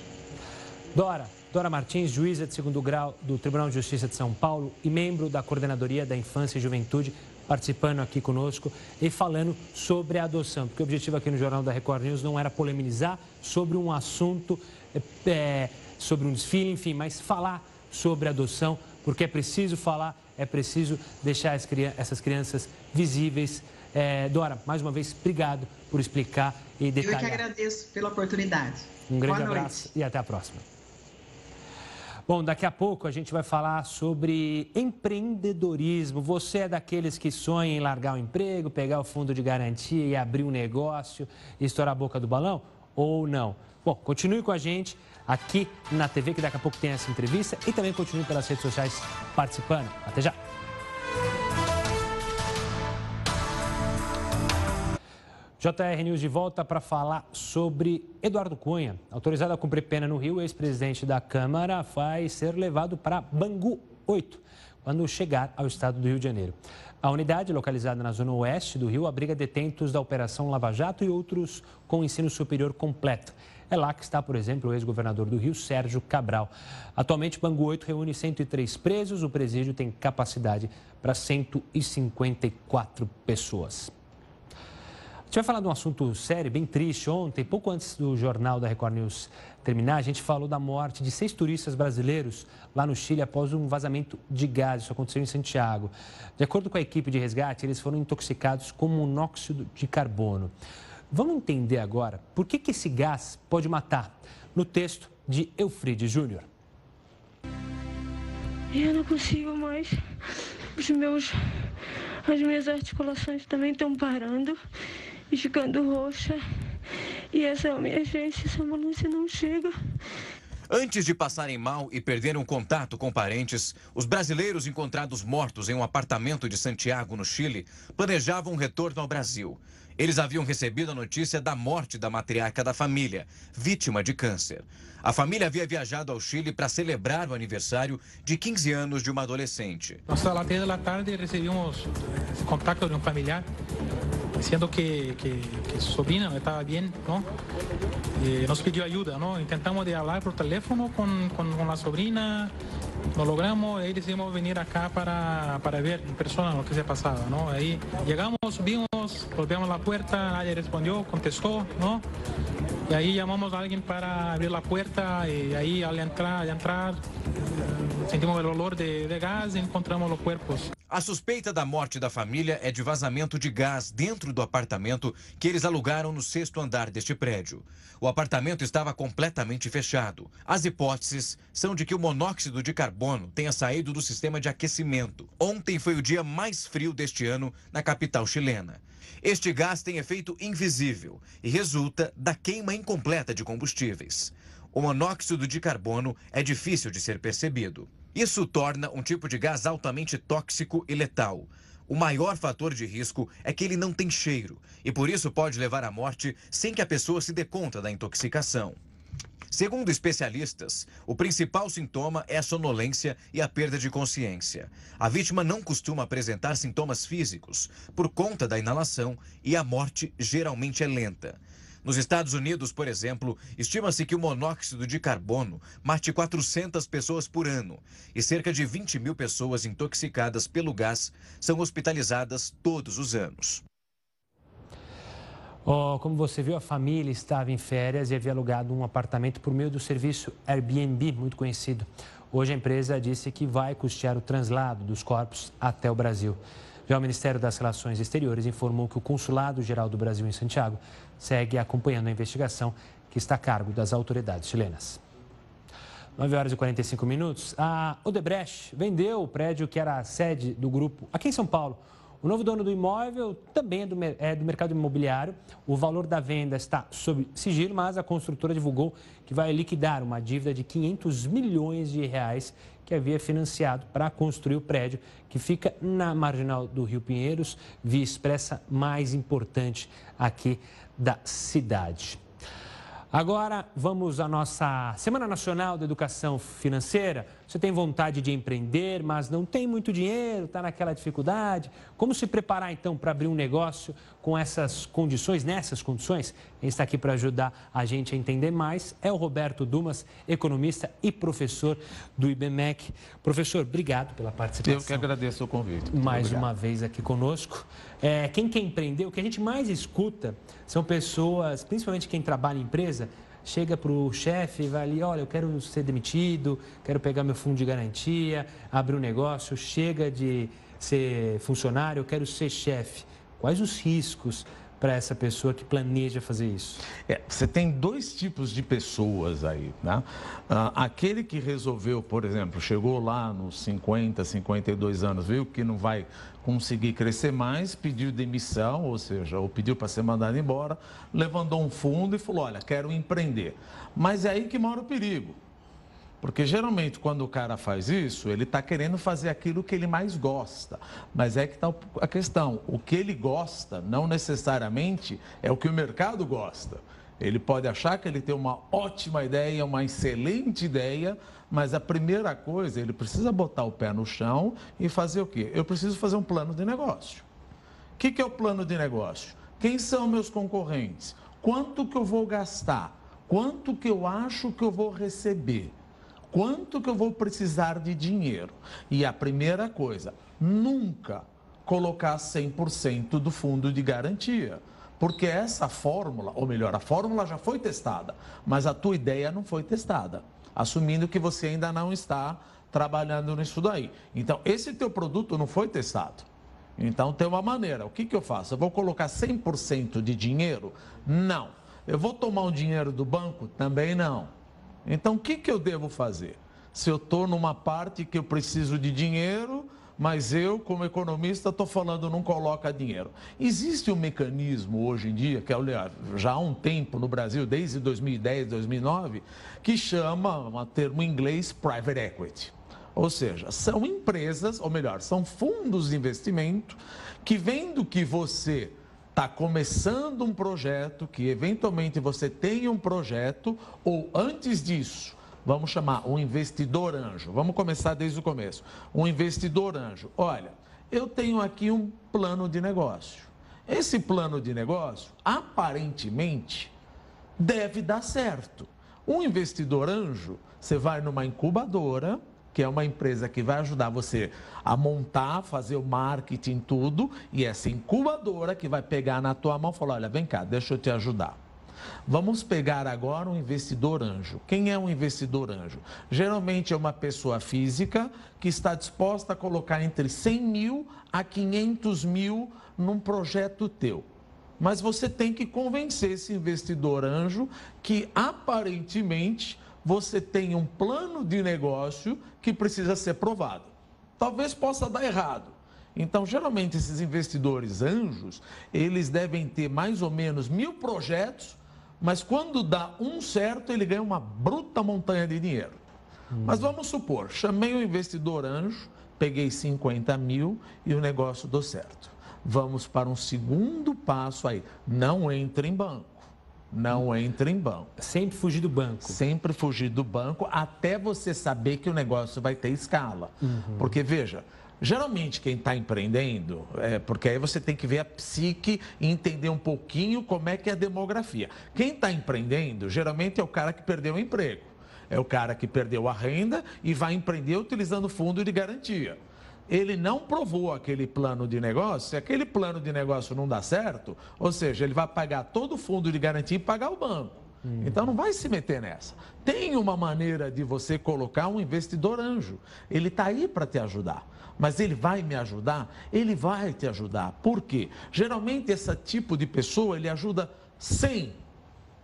Dora, Dora Martins, juíza de segundo grau do Tribunal de Justiça de São Paulo e membro da Coordenadoria da Infância e Juventude, participando aqui conosco e falando sobre a adoção, porque o objetivo aqui no Jornal da Record News não era polemizar sobre um assunto, é, sobre um desfile, enfim, mas falar sobre adoção, porque é preciso falar, é preciso deixar essas crianças visíveis. É, Dora, mais uma vez, obrigado por explicar e detalhar. Eu que agradeço pela oportunidade. Um grande Boa abraço noite. e até a próxima. Bom, daqui a pouco a gente vai falar sobre empreendedorismo. Você é daqueles que sonham em largar o emprego, pegar o fundo de garantia e abrir um negócio e estourar a boca do balão? Ou não? Bom, continue com a gente aqui na TV, que daqui a pouco tem essa entrevista, e também continue pelas redes sociais participando. Até já! JR News de volta para falar sobre Eduardo Cunha. Autorizado a cumprir pena no Rio, ex-presidente da Câmara vai ser levado para Bangu 8, quando chegar ao estado do Rio de Janeiro. A unidade, localizada na zona oeste do Rio, abriga detentos da Operação Lava Jato e outros com ensino superior completo. É lá que está, por exemplo, o ex-governador do Rio, Sérgio Cabral. Atualmente, Bangu 8 reúne 103 presos. O presídio tem capacidade para 154 pessoas. Gente vai falar de um assunto sério, bem triste. Ontem, pouco antes do jornal da Record News terminar, a gente falou da morte de seis turistas brasileiros lá no Chile após um vazamento de gás. Isso aconteceu em Santiago. De acordo com a equipe de resgate, eles foram intoxicados com monóxido de carbono. Vamos entender agora por que, que esse gás pode matar. No texto de Eufride Júnior. Eu não consigo mais. Os meus, as minhas articulações também estão parando ficando roxa. E essa é a minha agência, essa ambulância não chega. Antes de passarem mal e perderem contato com parentes, os brasileiros encontrados mortos em um apartamento de Santiago, no Chile, planejavam um retorno ao Brasil. Eles haviam recebido a notícia da morte da matriarca da família, vítima de câncer. A família havia viajado ao Chile para celebrar o aniversário de 15 anos de uma adolescente. Nós, às três da tarde, recebemos contato de um familiar dizendo que, que, su sobrina no estaba bien, ¿no? Eh, nos pidió ayuda, ¿no? Intentamos de hablar por teléfono con, con, la sobrina, lo logramos y decidimos venir acá para, para ver en persona lo que se pasaba, ¿no? Ahí llegamos, subimos, golpeamos la puerta, nadie respondió, contestó, ¿no? Y ahí llamamos a alguien para abrir la puerta y ahí al entrar, al entrar sentimos o olor de, de gás e encontramos os corpos. A suspeita da morte da família é de vazamento de gás dentro do apartamento que eles alugaram no sexto andar deste prédio. O apartamento estava completamente fechado. As hipóteses são de que o monóxido de carbono tenha saído do sistema de aquecimento. Ontem foi o dia mais frio deste ano na capital chilena. Este gás tem efeito invisível e resulta da queima incompleta de combustíveis. O monóxido de carbono é difícil de ser percebido. Isso torna um tipo de gás altamente tóxico e letal. O maior fator de risco é que ele não tem cheiro e por isso pode levar à morte sem que a pessoa se dê conta da intoxicação. Segundo especialistas, o principal sintoma é a sonolência e a perda de consciência. A vítima não costuma apresentar sintomas físicos por conta da inalação e a morte geralmente é lenta. Nos Estados Unidos, por exemplo, estima-se que o monóxido de carbono mate 400 pessoas por ano e cerca de 20 mil pessoas intoxicadas pelo gás são hospitalizadas todos os anos. Oh, como você viu, a família estava em férias e havia alugado um apartamento por meio do serviço Airbnb, muito conhecido. Hoje a empresa disse que vai custear o translado dos corpos até o Brasil. Já o Ministério das Relações Exteriores informou que o Consulado Geral do Brasil em Santiago segue acompanhando a investigação que está a cargo das autoridades chilenas. 9 horas e 45 minutos. A Odebrecht vendeu o prédio que era a sede do grupo aqui em São Paulo o novo dono do imóvel também é do, é do mercado imobiliário. O valor da venda está sob sigilo, mas a construtora divulgou que vai liquidar uma dívida de 500 milhões de reais que havia financiado para construir o prédio que fica na marginal do Rio Pinheiros, via expressa mais importante aqui da cidade. Agora vamos à nossa Semana Nacional da Educação Financeira. Você tem vontade de empreender, mas não tem muito dinheiro, está naquela dificuldade. Como se preparar então para abrir um negócio com essas condições, nessas condições? Quem está aqui para ajudar a gente a entender mais é o Roberto Dumas, economista e professor do IBMEC. Professor, obrigado pela participação. Eu que agradeço o convite. mais obrigado. uma vez aqui conosco. É, quem quer empreender, o que a gente mais escuta são pessoas, principalmente quem trabalha em empresa, chega para o chefe vai ali, olha, eu quero ser demitido, quero pegar meu fundo de garantia, abrir um negócio, chega de ser funcionário, eu quero ser chefe. Quais os riscos para essa pessoa que planeja fazer isso? É, você tem dois tipos de pessoas aí, né? Ah, aquele que resolveu, por exemplo, chegou lá nos 50, 52 anos, viu que não vai conseguir crescer mais, pediu demissão, ou seja, ou pediu para ser mandado embora, levantou um fundo e falou, olha, quero empreender. Mas é aí que mora o perigo. Porque geralmente quando o cara faz isso, ele está querendo fazer aquilo que ele mais gosta. Mas é que está a questão: o que ele gosta não necessariamente é o que o mercado gosta. Ele pode achar que ele tem uma ótima ideia, uma excelente ideia, mas a primeira coisa, ele precisa botar o pé no chão e fazer o quê? Eu preciso fazer um plano de negócio. O que, que é o plano de negócio? Quem são meus concorrentes? Quanto que eu vou gastar? Quanto que eu acho que eu vou receber? Quanto que eu vou precisar de dinheiro. E a primeira coisa, nunca colocar 100% do fundo de garantia. Porque essa fórmula, ou melhor, a fórmula já foi testada, mas a tua ideia não foi testada, assumindo que você ainda não está trabalhando nisso daí. Então, esse teu produto não foi testado. Então, tem uma maneira. O que, que eu faço? Eu vou colocar 100% de dinheiro? Não. Eu vou tomar um dinheiro do banco? Também não. Então, o que, que eu devo fazer? Se eu estou numa parte que eu preciso de dinheiro, mas eu, como economista, estou falando não coloca dinheiro. Existe um mecanismo hoje em dia, que é já há um tempo no Brasil, desde 2010, 2009, que chama, um termo em inglês, private equity. Ou seja, são empresas, ou melhor, são fundos de investimento que vendo que você está começando um projeto, que eventualmente você tem um projeto, ou antes disso, vamos chamar um investidor anjo. Vamos começar desde o começo. Um investidor anjo. Olha, eu tenho aqui um plano de negócio. Esse plano de negócio, aparentemente, deve dar certo. Um investidor anjo, você vai numa incubadora, que é uma empresa que vai ajudar você a montar, fazer o marketing, tudo, e essa incubadora que vai pegar na tua mão e falar: olha, vem cá, deixa eu te ajudar. Vamos pegar agora um investidor anjo. Quem é um investidor anjo? Geralmente é uma pessoa física que está disposta a colocar entre 100 mil a 500 mil num projeto teu. Mas você tem que convencer esse investidor anjo que aparentemente você tem um plano de negócio que precisa ser provado. Talvez possa dar errado. Então, geralmente, esses investidores anjos, eles devem ter mais ou menos mil projetos, mas quando dá um certo, ele ganha uma bruta montanha de dinheiro. Hum. Mas vamos supor, chamei o investidor anjo, peguei 50 mil e o negócio deu certo. Vamos para um segundo passo aí. Não entre em banco não entre em banco. Sempre fugir do banco. Sempre fugir do banco até você saber que o negócio vai ter escala. Uhum. Porque, veja, geralmente quem está empreendendo, é, porque aí você tem que ver a psique e entender um pouquinho como é que é a demografia. Quem está empreendendo, geralmente é o cara que perdeu o emprego. É o cara que perdeu a renda e vai empreender utilizando fundo de garantia ele não provou aquele plano de negócio, se aquele plano de negócio não dá certo, ou seja, ele vai pagar todo o fundo de garantia e pagar o banco. Hum. Então não vai se meter nessa. Tem uma maneira de você colocar um investidor anjo. Ele está aí para te ajudar. Mas ele vai me ajudar? Ele vai te ajudar. Por quê? Geralmente esse tipo de pessoa ele ajuda 100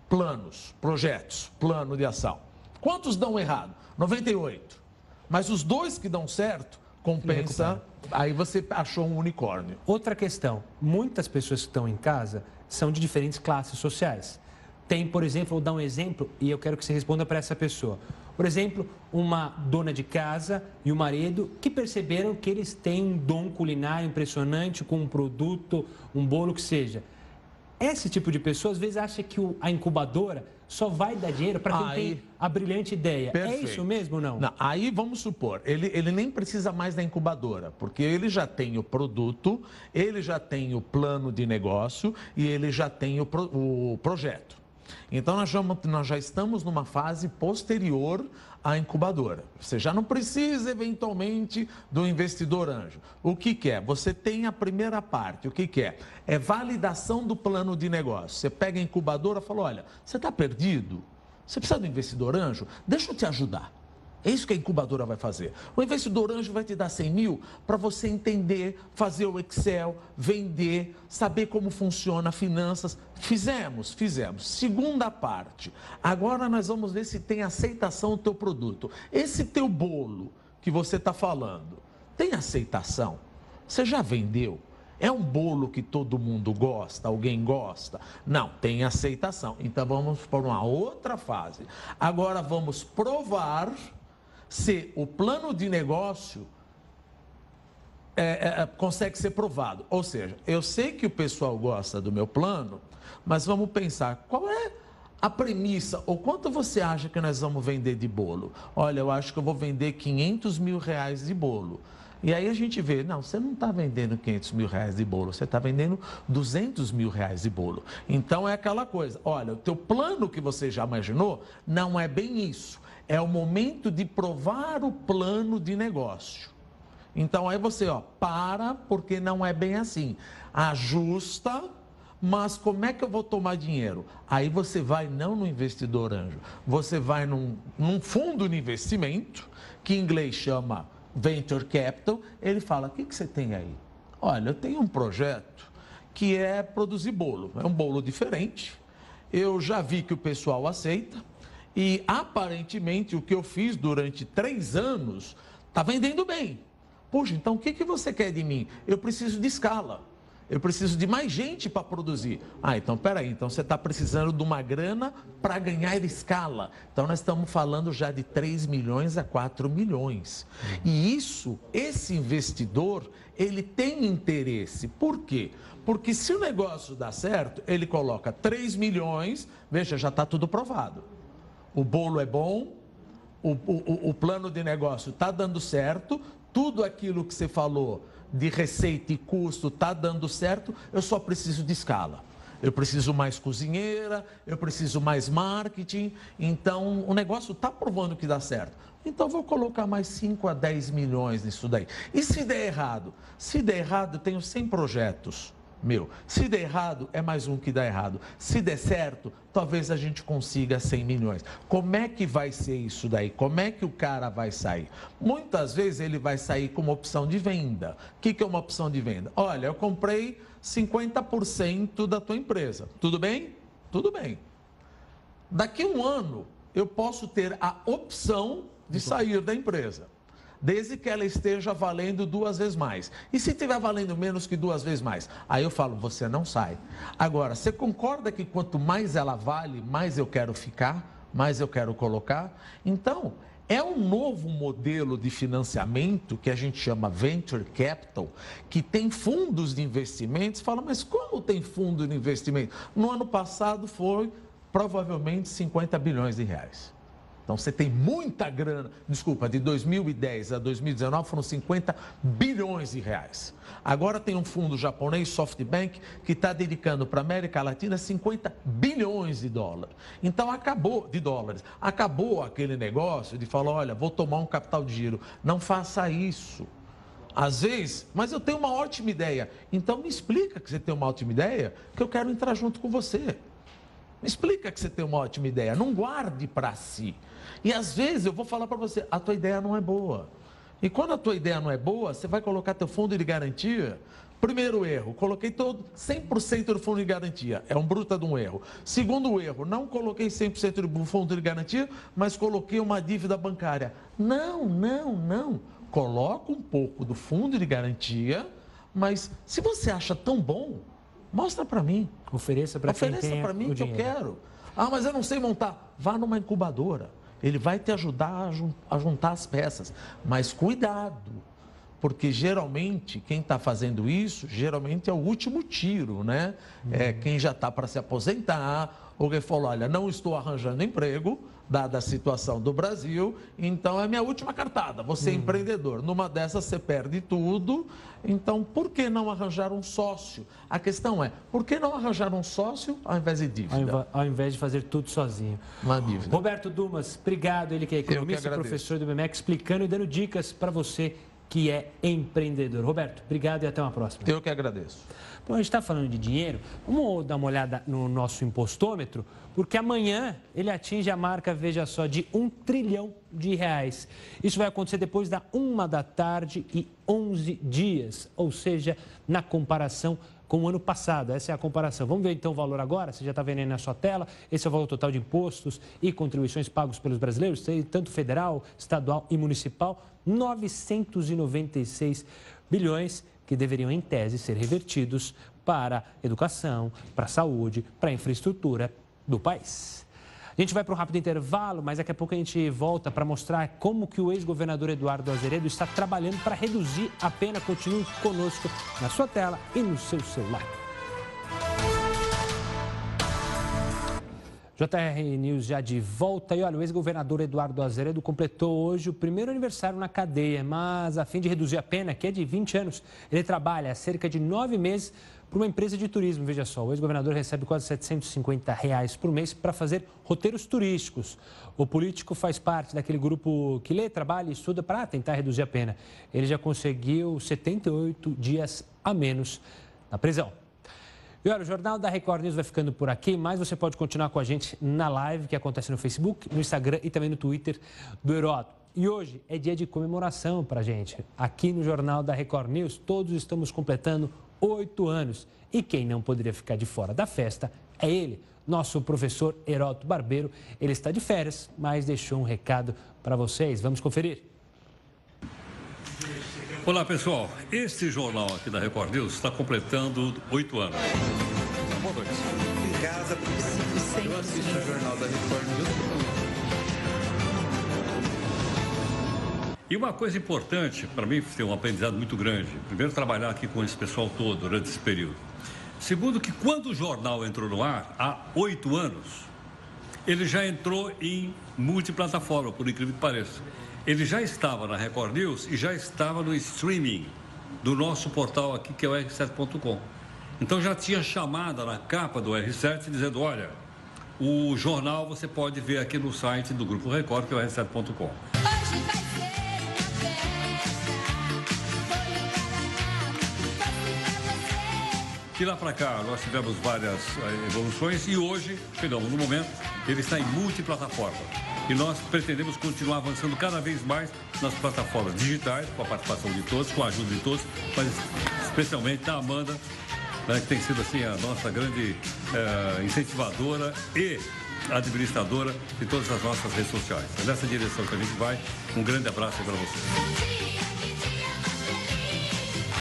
planos, projetos, plano de ação. Quantos dão errado? 98. Mas os dois que dão certo, compensa. Aí você achou um unicórnio. Outra questão: muitas pessoas que estão em casa são de diferentes classes sociais. Tem, por exemplo, vou dar um exemplo e eu quero que você responda para essa pessoa. Por exemplo, uma dona de casa e o marido que perceberam que eles têm um dom culinário impressionante com um produto, um bolo que seja. Esse tipo de pessoa às vezes acha que a incubadora só vai dar dinheiro para quem Aí- tem a brilhante ideia. É Perfeito. isso mesmo ou não? Não, aí vamos supor, ele, ele nem precisa mais da incubadora, porque ele já tem o produto, ele já tem o plano de negócio e ele já tem o, pro- o projeto. Então nós, vamos- nós já estamos numa fase posterior à incubadora. Você já não precisa, eventualmente, do investidor anjo. O que, que é? Você tem a primeira parte. O que, que é? É validação do plano de negócio. Você pega a incubadora e fala: olha, você está perdido? Você precisa do investidor anjo? Deixa eu te ajudar. É isso que a incubadora vai fazer. O investidor anjo vai te dar 100 mil para você entender, fazer o Excel, vender, saber como funciona finanças. Fizemos, fizemos. Segunda parte. Agora nós vamos ver se tem aceitação do teu produto. Esse teu bolo que você está falando, tem aceitação? Você já vendeu? É um bolo que todo mundo gosta, alguém gosta? Não, tem aceitação. Então vamos para uma outra fase. Agora vamos provar se o plano de negócio é, é, é, consegue ser provado. Ou seja, eu sei que o pessoal gosta do meu plano, mas vamos pensar qual é a premissa ou quanto você acha que nós vamos vender de bolo? Olha, eu acho que eu vou vender 500 mil reais de bolo. E aí a gente vê, não, você não está vendendo 500 mil reais de bolo, você está vendendo 200 mil reais de bolo. Então é aquela coisa, olha, o teu plano que você já imaginou não é bem isso. É o momento de provar o plano de negócio. Então aí você, ó, para, porque não é bem assim. Ajusta, mas como é que eu vou tomar dinheiro? Aí você vai não no investidor anjo, você vai num, num fundo de investimento, que em inglês chama Venture Capital, ele fala, o que, que você tem aí? Olha, eu tenho um projeto que é produzir bolo, é um bolo diferente, eu já vi que o pessoal aceita, e aparentemente o que eu fiz durante três anos está vendendo bem. Poxa, então o que, que você quer de mim? Eu preciso de escala. Eu preciso de mais gente para produzir. Ah, então peraí, então você está precisando de uma grana para ganhar escala. Então nós estamos falando já de 3 milhões a 4 milhões. E isso, esse investidor, ele tem interesse. Por quê? Porque se o negócio dá certo, ele coloca 3 milhões, veja, já está tudo provado. O bolo é bom, o, o, o plano de negócio está dando certo, tudo aquilo que você falou de receita e custo está dando certo, eu só preciso de escala. Eu preciso mais cozinheira, eu preciso mais marketing, então o negócio está provando que dá certo. Então vou colocar mais 5 a 10 milhões nisso daí. E se der errado? Se der errado, eu tenho 100 projetos meu. Se der errado, é mais um que dá errado. Se der certo, talvez a gente consiga 100 milhões. Como é que vai ser isso daí? Como é que o cara vai sair? Muitas vezes ele vai sair com uma opção de venda. O que, que é uma opção de venda? Olha, eu comprei 50% da tua empresa. Tudo bem? Tudo bem. Daqui a um ano, eu posso ter a opção de sair da empresa desde que ela esteja valendo duas vezes mais. E se estiver valendo menos que duas vezes mais? Aí eu falo, você não sai. Agora, você concorda que quanto mais ela vale, mais eu quero ficar, mais eu quero colocar? Então, é um novo modelo de financiamento que a gente chama Venture Capital, que tem fundos de investimentos. Fala, mas como tem fundo de investimento? No ano passado foi provavelmente 50 bilhões de reais. Então você tem muita grana, desculpa, de 2010 a 2019 foram 50 bilhões de reais. Agora tem um fundo japonês, SoftBank, que está dedicando para a América Latina 50 bilhões de dólares. Então acabou de dólares. Acabou aquele negócio de falar, olha, vou tomar um capital de giro. Não faça isso. Às vezes, mas eu tenho uma ótima ideia. Então me explica que você tem uma ótima ideia, que eu quero entrar junto com você. Explica que você tem uma ótima ideia. Não guarde para si. E às vezes eu vou falar para você, a tua ideia não é boa. E quando a tua ideia não é boa, você vai colocar teu fundo de garantia. Primeiro erro, coloquei todo 100% do fundo de garantia. É um bruta de um erro. Segundo erro, não coloquei 100% do fundo de garantia, mas coloquei uma dívida bancária. Não, não, não. Coloca um pouco do fundo de garantia, mas se você acha tão bom, mostra para mim. Ofereça para quem Ofereça para mim o que eu dinheiro. quero. Ah, mas eu não sei montar. Vá numa incubadora. Ele vai te ajudar a jun- a juntar as peças. Mas cuidado. porque geralmente quem está fazendo isso, geralmente é o último tiro, né? É quem já está para se aposentar, ou quem falou, olha, não estou arranjando emprego, dada a situação do Brasil, então é minha última cartada, você é empreendedor. Numa dessas você perde tudo, então por que não arranjar um sócio? A questão é, por que não arranjar um sócio ao invés de dívida? ao invés de fazer tudo sozinho. Uma dívida. Roberto Dumas, obrigado. Ele que é economista, e professor do BMEC, explicando e dando dicas para você que é empreendedor. Roberto, obrigado e até uma próxima. Eu que agradeço. Bom, a gente está falando de dinheiro. Vamos dar uma olhada no nosso impostômetro, porque amanhã ele atinge a marca, veja só, de um trilhão de reais. Isso vai acontecer depois da uma da tarde e 11 dias, ou seja, na comparação com o ano passado. Essa é a comparação. Vamos ver então o valor agora? Você já está vendo aí na sua tela. Esse é o valor total de impostos e contribuições pagos pelos brasileiros, tanto federal, estadual e municipal, 996 bilhões que deveriam, em tese, ser revertidos para educação, para saúde, para infraestrutura do país. A gente vai para um rápido intervalo, mas daqui a pouco a gente volta para mostrar como que o ex-governador Eduardo Azeredo está trabalhando para reduzir a pena. Continue conosco na sua tela e no seu celular. JR News já de volta. E olha, o ex-governador Eduardo Azeredo completou hoje o primeiro aniversário na cadeia, mas a fim de reduzir a pena, que é de 20 anos, ele trabalha há cerca de nove meses para uma empresa de turismo. Veja só, o ex-governador recebe quase 750 reais por mês para fazer roteiros turísticos. O político faz parte daquele grupo que lê, trabalha e estuda para tentar reduzir a pena. Ele já conseguiu 78 dias a menos na prisão. E olha, o Jornal da Record News vai ficando por aqui, mas você pode continuar com a gente na live que acontece no Facebook, no Instagram e também no Twitter do Heródoto. E hoje é dia de comemoração para gente. Aqui no Jornal da Record News, todos estamos completando oito anos. E quem não poderia ficar de fora da festa é ele, nosso professor Heródoto Barbeiro. Ele está de férias, mas deixou um recado para vocês. Vamos conferir. Olá pessoal, este jornal aqui da Record News está completando oito anos. Boa noite. Em casa. Eu assisto o jornal da Record News. E uma coisa importante, para mim, tem um aprendizado muito grande. Primeiro, trabalhar aqui com esse pessoal todo durante esse período. Segundo, que quando o jornal entrou no ar, há oito anos, ele já entrou em multiplataforma, por incrível que pareça. Ele já estava na Record News e já estava no streaming do nosso portal aqui, que é o r7.com. Então já tinha chamada na capa do R7 dizendo, olha, o jornal você pode ver aqui no site do Grupo Record, que é o r7.com. De lá para cá, nós tivemos várias eh, evoluções e hoje chegamos no momento que ele está em multiplataforma. E nós pretendemos continuar avançando cada vez mais nas plataformas digitais, com a participação de todos, com a ajuda de todos, mas especialmente da Amanda, né, que tem sido assim a nossa grande eh, incentivadora e administradora de todas as nossas redes sociais. É nessa direção que a gente vai. Um grande abraço para vocês.